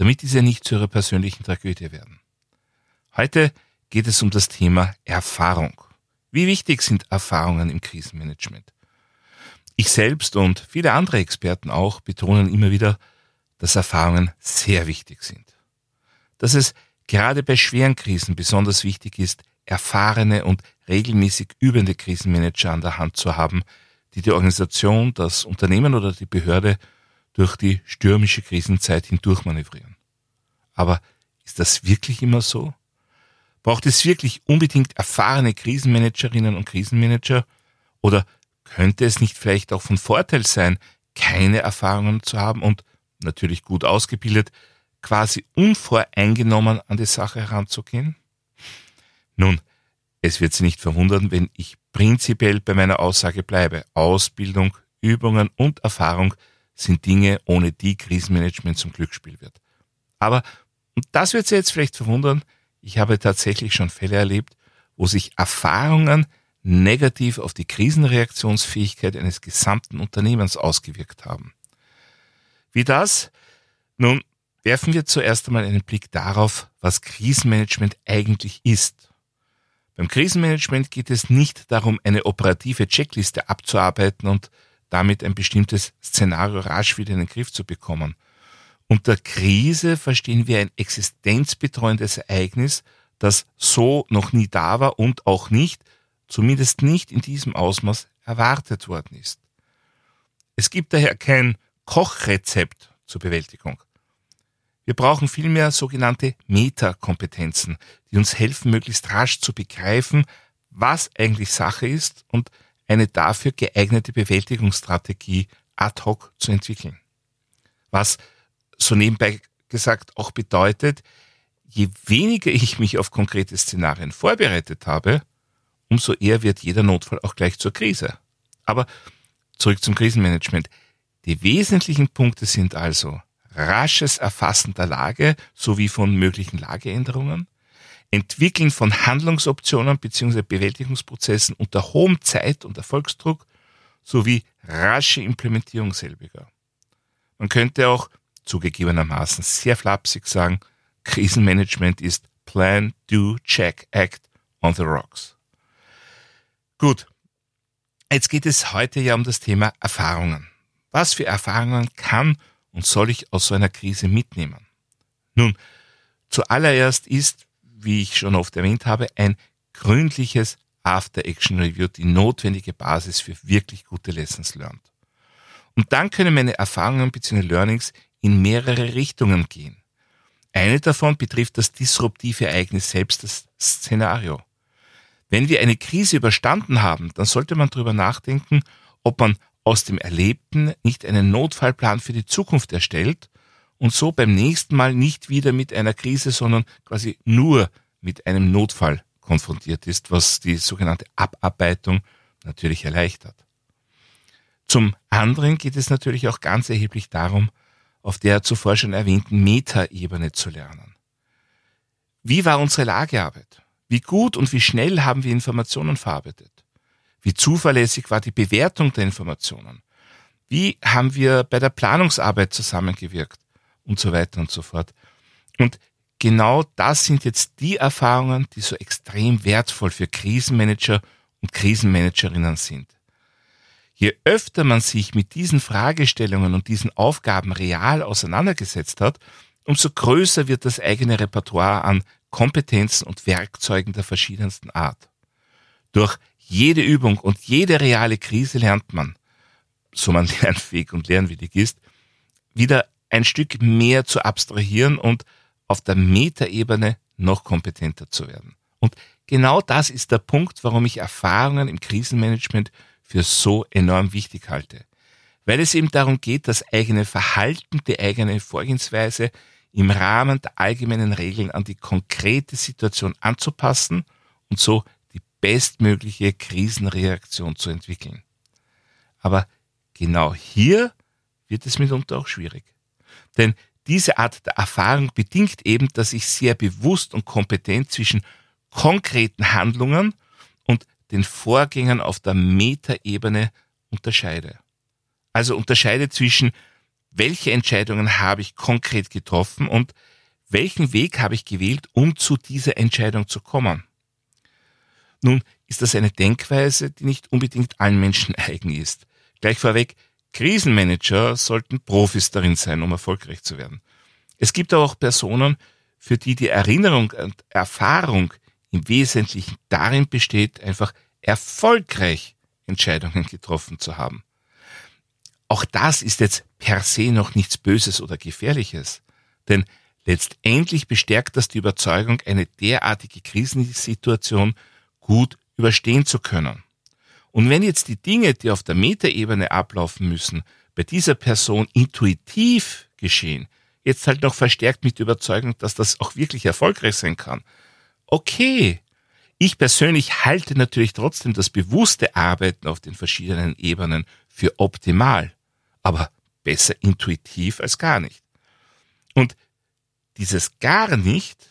damit diese nicht zu ihrer persönlichen Tragödie werden. Heute geht es um das Thema Erfahrung. Wie wichtig sind Erfahrungen im Krisenmanagement? Ich selbst und viele andere Experten auch betonen immer wieder, dass Erfahrungen sehr wichtig sind. Dass es gerade bei schweren Krisen besonders wichtig ist, erfahrene und regelmäßig übende Krisenmanager an der Hand zu haben, die die Organisation, das Unternehmen oder die Behörde durch die stürmische Krisenzeit hindurch manövrieren. Aber ist das wirklich immer so? Braucht es wirklich unbedingt erfahrene Krisenmanagerinnen und Krisenmanager? Oder könnte es nicht vielleicht auch von Vorteil sein, keine Erfahrungen zu haben und natürlich gut ausgebildet, quasi unvoreingenommen an die Sache heranzugehen? Nun, es wird Sie nicht verwundern, wenn ich prinzipiell bei meiner Aussage bleibe. Ausbildung, Übungen und Erfahrung sind Dinge, ohne die Krisenmanagement zum Glücksspiel wird. Aber, und das wird Sie jetzt vielleicht verwundern, ich habe tatsächlich schon Fälle erlebt, wo sich Erfahrungen negativ auf die Krisenreaktionsfähigkeit eines gesamten Unternehmens ausgewirkt haben. Wie das? Nun, werfen wir zuerst einmal einen Blick darauf, was Krisenmanagement eigentlich ist. Beim Krisenmanagement geht es nicht darum, eine operative Checkliste abzuarbeiten und damit ein bestimmtes Szenario rasch wieder in den Griff zu bekommen. Unter Krise verstehen wir ein existenzbetreuendes Ereignis, das so noch nie da war und auch nicht, zumindest nicht in diesem Ausmaß erwartet worden ist. Es gibt daher kein Kochrezept zur Bewältigung. Wir brauchen vielmehr sogenannte Metakompetenzen, die uns helfen, möglichst rasch zu begreifen, was eigentlich Sache ist und eine dafür geeignete Bewältigungsstrategie ad hoc zu entwickeln. Was so nebenbei gesagt auch bedeutet, je weniger ich mich auf konkrete Szenarien vorbereitet habe, umso eher wird jeder Notfall auch gleich zur Krise. Aber zurück zum Krisenmanagement. Die wesentlichen Punkte sind also rasches Erfassen der Lage sowie von möglichen Lageänderungen, Entwickeln von Handlungsoptionen bzw. Bewältigungsprozessen unter hohem Zeit- und Erfolgsdruck sowie rasche Implementierung selbiger. Man könnte auch zugegebenermaßen sehr flapsig sagen, Krisenmanagement ist Plan, Do, Check, Act on the Rocks. Gut, jetzt geht es heute ja um das Thema Erfahrungen. Was für Erfahrungen kann und soll ich aus so einer Krise mitnehmen? Nun, zuallererst ist, wie ich schon oft erwähnt habe, ein gründliches After-Action-Review die notwendige Basis für wirklich gute Lessons learned. Und dann können meine Erfahrungen bzw. Learnings in mehrere Richtungen gehen. Eine davon betrifft das disruptive Ereignis selbst, das Szenario. Wenn wir eine Krise überstanden haben, dann sollte man darüber nachdenken, ob man aus dem Erlebten nicht einen Notfallplan für die Zukunft erstellt und so beim nächsten Mal nicht wieder mit einer Krise, sondern quasi nur mit einem Notfall konfrontiert ist, was die sogenannte Abarbeitung natürlich erleichtert. Zum anderen geht es natürlich auch ganz erheblich darum, auf der zuvor schon erwähnten Metaebene zu lernen. Wie war unsere Lagearbeit? Wie gut und wie schnell haben wir Informationen verarbeitet? Wie zuverlässig war die Bewertung der Informationen? Wie haben wir bei der Planungsarbeit zusammengewirkt? Und so weiter und so fort. Und genau das sind jetzt die Erfahrungen, die so extrem wertvoll für Krisenmanager und Krisenmanagerinnen sind. Je öfter man sich mit diesen Fragestellungen und diesen Aufgaben real auseinandergesetzt hat, umso größer wird das eigene Repertoire an Kompetenzen und Werkzeugen der verschiedensten Art. Durch jede Übung und jede reale Krise lernt man, so man lernfähig und lernwillig ist, wieder ein Stück mehr zu abstrahieren und auf der Metaebene noch kompetenter zu werden. Und genau das ist der Punkt, warum ich Erfahrungen im Krisenmanagement für so enorm wichtig halte. Weil es eben darum geht, das eigene Verhalten, die eigene Vorgehensweise im Rahmen der allgemeinen Regeln an die konkrete Situation anzupassen und so die bestmögliche Krisenreaktion zu entwickeln. Aber genau hier wird es mitunter auch schwierig. Denn diese Art der Erfahrung bedingt eben, dass ich sehr bewusst und kompetent zwischen konkreten Handlungen und den Vorgängen auf der Metaebene unterscheide. Also unterscheide zwischen, welche Entscheidungen habe ich konkret getroffen und welchen Weg habe ich gewählt, um zu dieser Entscheidung zu kommen. Nun ist das eine Denkweise, die nicht unbedingt allen Menschen eigen ist. Gleich vorweg, Krisenmanager sollten Profis darin sein, um erfolgreich zu werden. Es gibt aber auch Personen, für die die Erinnerung und Erfahrung im Wesentlichen darin besteht, einfach erfolgreich Entscheidungen getroffen zu haben. Auch das ist jetzt per se noch nichts Böses oder Gefährliches, denn letztendlich bestärkt das die Überzeugung, eine derartige Krisensituation gut überstehen zu können. Und wenn jetzt die Dinge, die auf der Metaebene ablaufen müssen, bei dieser Person intuitiv geschehen, jetzt halt noch verstärkt mit Überzeugung, dass das auch wirklich erfolgreich sein kann. Okay. Ich persönlich halte natürlich trotzdem das bewusste Arbeiten auf den verschiedenen Ebenen für optimal, aber besser intuitiv als gar nicht. Und dieses gar nicht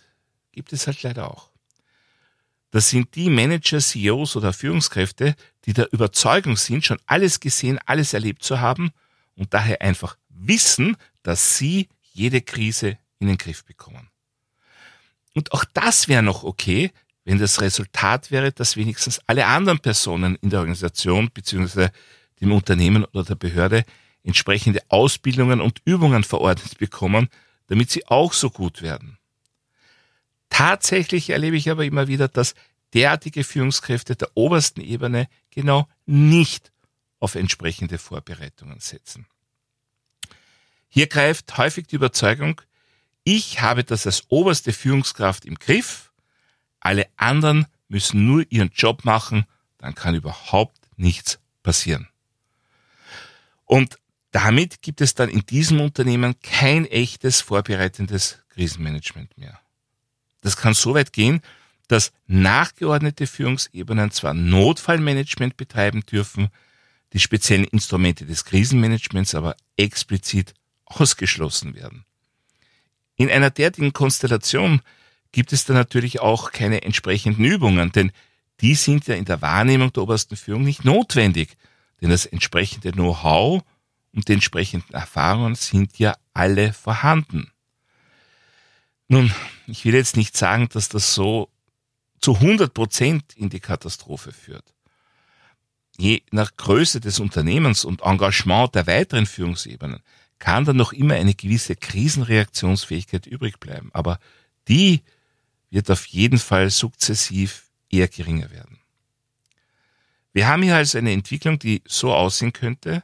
gibt es halt leider auch. Das sind die Manager, CEOs oder Führungskräfte, die der Überzeugung sind, schon alles gesehen, alles erlebt zu haben und daher einfach wissen, dass sie jede Krise in den Griff bekommen. Und auch das wäre noch okay, wenn das Resultat wäre, dass wenigstens alle anderen Personen in der Organisation bzw. dem Unternehmen oder der Behörde entsprechende Ausbildungen und Übungen verordnet bekommen, damit sie auch so gut werden. Tatsächlich erlebe ich aber immer wieder, dass derartige Führungskräfte der obersten Ebene genau nicht auf entsprechende Vorbereitungen setzen. Hier greift häufig die Überzeugung, ich habe das als oberste Führungskraft im Griff, alle anderen müssen nur ihren Job machen, dann kann überhaupt nichts passieren. Und damit gibt es dann in diesem Unternehmen kein echtes vorbereitendes Krisenmanagement mehr. Das kann so weit gehen, dass nachgeordnete Führungsebenen zwar Notfallmanagement betreiben dürfen, die speziellen Instrumente des Krisenmanagements aber explizit ausgeschlossen werden. In einer derartigen Konstellation gibt es dann natürlich auch keine entsprechenden Übungen, denn die sind ja in der Wahrnehmung der obersten Führung nicht notwendig, denn das entsprechende Know-how und die entsprechenden Erfahrungen sind ja alle vorhanden. Nun, ich will jetzt nicht sagen, dass das so zu 100 Prozent in die Katastrophe führt. Je nach Größe des Unternehmens und Engagement der weiteren Führungsebenen kann dann noch immer eine gewisse Krisenreaktionsfähigkeit übrig bleiben. Aber die wird auf jeden Fall sukzessiv eher geringer werden. Wir haben hier also eine Entwicklung, die so aussehen könnte.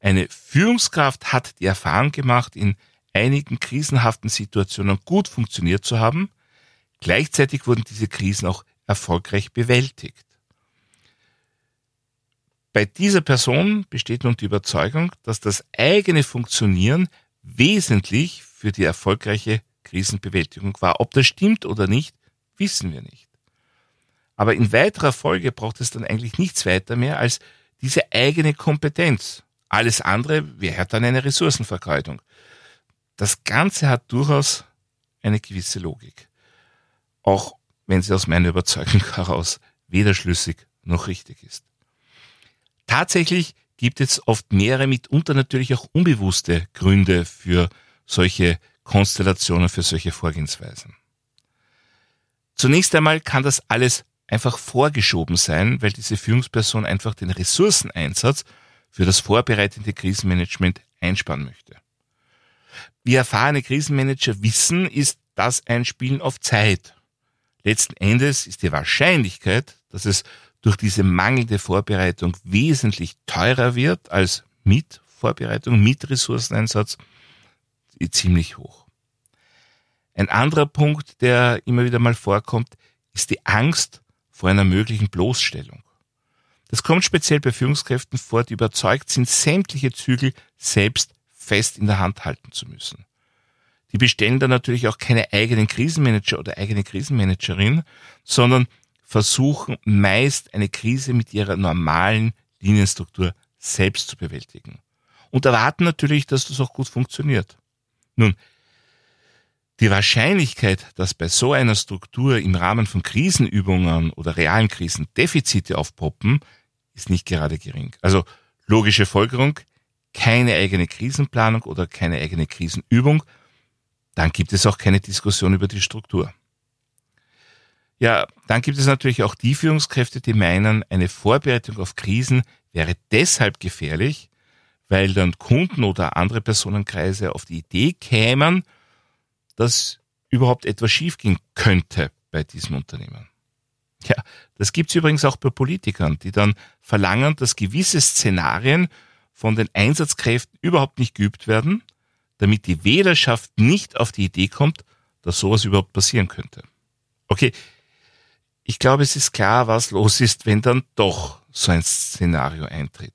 Eine Führungskraft hat die Erfahrung gemacht, in einigen krisenhaften Situationen gut funktioniert zu haben. Gleichzeitig wurden diese Krisen auch erfolgreich bewältigt. Bei dieser Person besteht nun die Überzeugung, dass das eigene Funktionieren wesentlich für die erfolgreiche Krisenbewältigung war. Ob das stimmt oder nicht, wissen wir nicht. Aber in weiterer Folge braucht es dann eigentlich nichts weiter mehr als diese eigene Kompetenz. Alles andere wäre dann eine Ressourcenvergeudung. Das Ganze hat durchaus eine gewisse Logik. Auch wenn sie aus meiner Überzeugung heraus weder schlüssig noch richtig ist. Tatsächlich gibt es oft mehrere, mitunter natürlich auch unbewusste Gründe für solche Konstellationen, für solche Vorgehensweisen. Zunächst einmal kann das alles einfach vorgeschoben sein, weil diese Führungsperson einfach den Ressourceneinsatz für das vorbereitende Krisenmanagement einsparen möchte. Wie erfahrene Krisenmanager wissen, ist das ein Spielen auf Zeit. Letzten Endes ist die Wahrscheinlichkeit, dass es durch diese mangelnde Vorbereitung wesentlich teurer wird als mit Vorbereitung, mit Ressourceneinsatz, ziemlich hoch. Ein anderer Punkt, der immer wieder mal vorkommt, ist die Angst vor einer möglichen Bloßstellung. Das kommt speziell bei Führungskräften vor, die überzeugt sind, sämtliche Zügel selbst fest in der Hand halten zu müssen. Die bestellen dann natürlich auch keine eigenen Krisenmanager oder eigene Krisenmanagerin, sondern versuchen meist eine Krise mit ihrer normalen Linienstruktur selbst zu bewältigen. Und erwarten natürlich, dass das auch gut funktioniert. Nun, die Wahrscheinlichkeit, dass bei so einer Struktur im Rahmen von Krisenübungen oder realen Krisen Defizite aufpoppen, ist nicht gerade gering. Also logische Folgerung, keine eigene Krisenplanung oder keine eigene Krisenübung, dann gibt es auch keine Diskussion über die Struktur. Ja, dann gibt es natürlich auch die Führungskräfte, die meinen, eine Vorbereitung auf Krisen wäre deshalb gefährlich, weil dann Kunden oder andere Personenkreise auf die Idee kämen, dass überhaupt etwas schiefgehen könnte bei diesem Unternehmen. Ja, das gibt's übrigens auch bei Politikern, die dann verlangen, dass gewisse Szenarien von den Einsatzkräften überhaupt nicht geübt werden, damit die Wählerschaft nicht auf die Idee kommt, dass sowas überhaupt passieren könnte. Okay, ich glaube, es ist klar, was los ist, wenn dann doch so ein Szenario eintritt.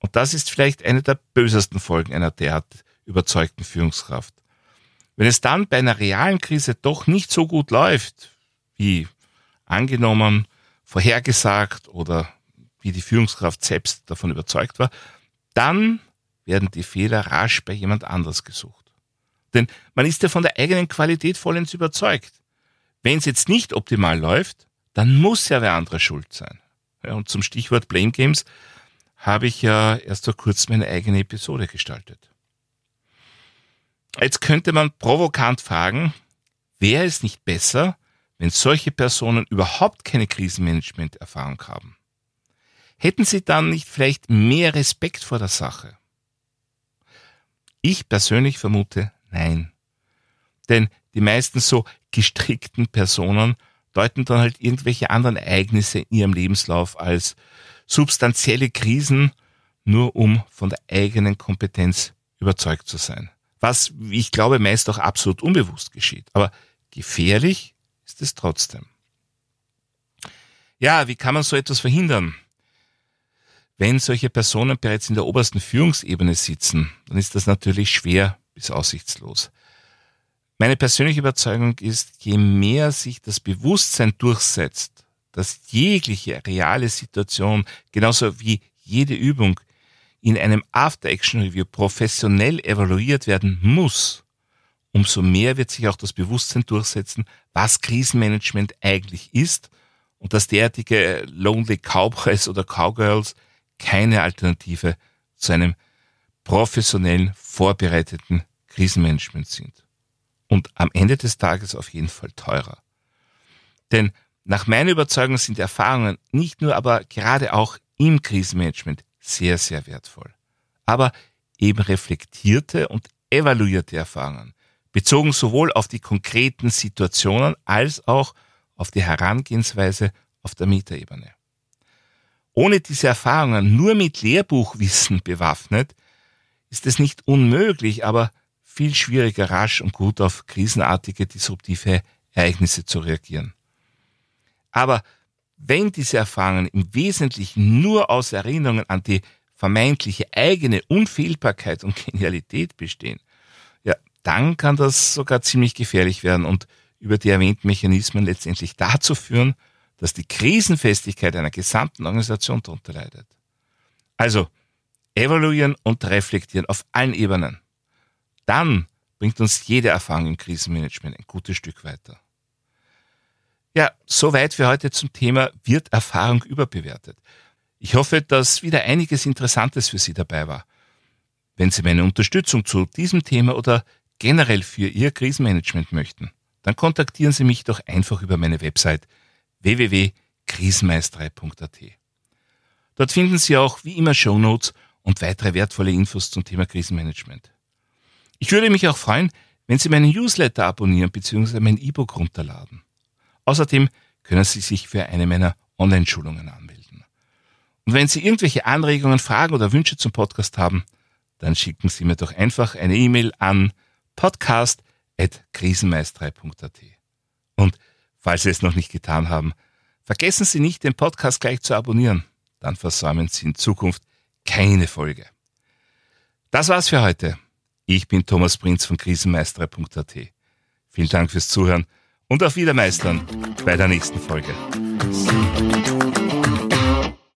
Und das ist vielleicht eine der bösesten Folgen einer derart überzeugten Führungskraft. Wenn es dann bei einer realen Krise doch nicht so gut läuft, wie angenommen, vorhergesagt oder wie die Führungskraft selbst davon überzeugt war, dann werden die Fehler rasch bei jemand anders gesucht. Denn man ist ja von der eigenen Qualität vollends überzeugt. Wenn es jetzt nicht optimal läuft, dann muss ja wer andere schuld sein. Ja, und zum Stichwort Blame Games habe ich ja erst vor kurzem eine eigene Episode gestaltet. Jetzt könnte man provokant fragen, wäre es nicht besser, wenn solche Personen überhaupt keine Krisenmanagement-Erfahrung haben? Hätten sie dann nicht vielleicht mehr Respekt vor der Sache? Ich persönlich vermute nein. Denn die meisten so gestrickten Personen deuten dann halt irgendwelche anderen Ereignisse in ihrem Lebenslauf als substanzielle Krisen, nur um von der eigenen Kompetenz überzeugt zu sein. Was, wie ich glaube, meist auch absolut unbewusst geschieht. Aber gefährlich ist es trotzdem. Ja, wie kann man so etwas verhindern? Wenn solche Personen bereits in der obersten Führungsebene sitzen, dann ist das natürlich schwer bis aussichtslos. Meine persönliche Überzeugung ist, je mehr sich das Bewusstsein durchsetzt, dass jegliche reale Situation, genauso wie jede Übung, in einem After-Action-Review professionell evaluiert werden muss, umso mehr wird sich auch das Bewusstsein durchsetzen, was Krisenmanagement eigentlich ist und dass derartige Lonely Cowboys oder Cowgirls keine Alternative zu einem professionellen, vorbereiteten Krisenmanagement sind und am Ende des Tages auf jeden Fall teurer. Denn nach meiner Überzeugung sind Erfahrungen nicht nur, aber gerade auch im Krisenmanagement sehr, sehr wertvoll. Aber eben reflektierte und evaluierte Erfahrungen, bezogen sowohl auf die konkreten Situationen als auch auf die Herangehensweise auf der Metaebene. Ohne diese Erfahrungen nur mit Lehrbuchwissen bewaffnet, ist es nicht unmöglich, aber viel schwieriger, rasch und gut auf krisenartige, disruptive Ereignisse zu reagieren. Aber wenn diese Erfahrungen im Wesentlichen nur aus Erinnerungen an die vermeintliche eigene Unfehlbarkeit und Genialität bestehen, ja, dann kann das sogar ziemlich gefährlich werden und über die erwähnten Mechanismen letztendlich dazu führen, dass die Krisenfestigkeit einer gesamten Organisation darunter leidet. Also, evaluieren und reflektieren auf allen Ebenen dann bringt uns jede Erfahrung im Krisenmanagement ein gutes Stück weiter. Ja, soweit für heute zum Thema wird Erfahrung überbewertet. Ich hoffe, dass wieder einiges Interessantes für Sie dabei war. Wenn Sie meine Unterstützung zu diesem Thema oder generell für Ihr Krisenmanagement möchten, dann kontaktieren Sie mich doch einfach über meine Website www.krisenmeisterei.at. Dort finden Sie auch wie immer Shownotes und weitere wertvolle Infos zum Thema Krisenmanagement. Ich würde mich auch freuen, wenn Sie meinen Newsletter abonnieren bzw. mein E-Book runterladen. Außerdem können Sie sich für eine meiner Online-Schulungen anmelden. Und wenn Sie irgendwelche Anregungen, Fragen oder Wünsche zum Podcast haben, dann schicken Sie mir doch einfach eine E-Mail an podcast.krisenmeisterei.at. Und falls Sie es noch nicht getan haben, vergessen Sie nicht, den Podcast gleich zu abonnieren. Dann versäumen Sie in Zukunft keine Folge. Das war's für heute. Ich bin Thomas Prinz von krisenmeistere.at. Vielen Dank fürs Zuhören und auf Wiedermeistern bei der nächsten Folge.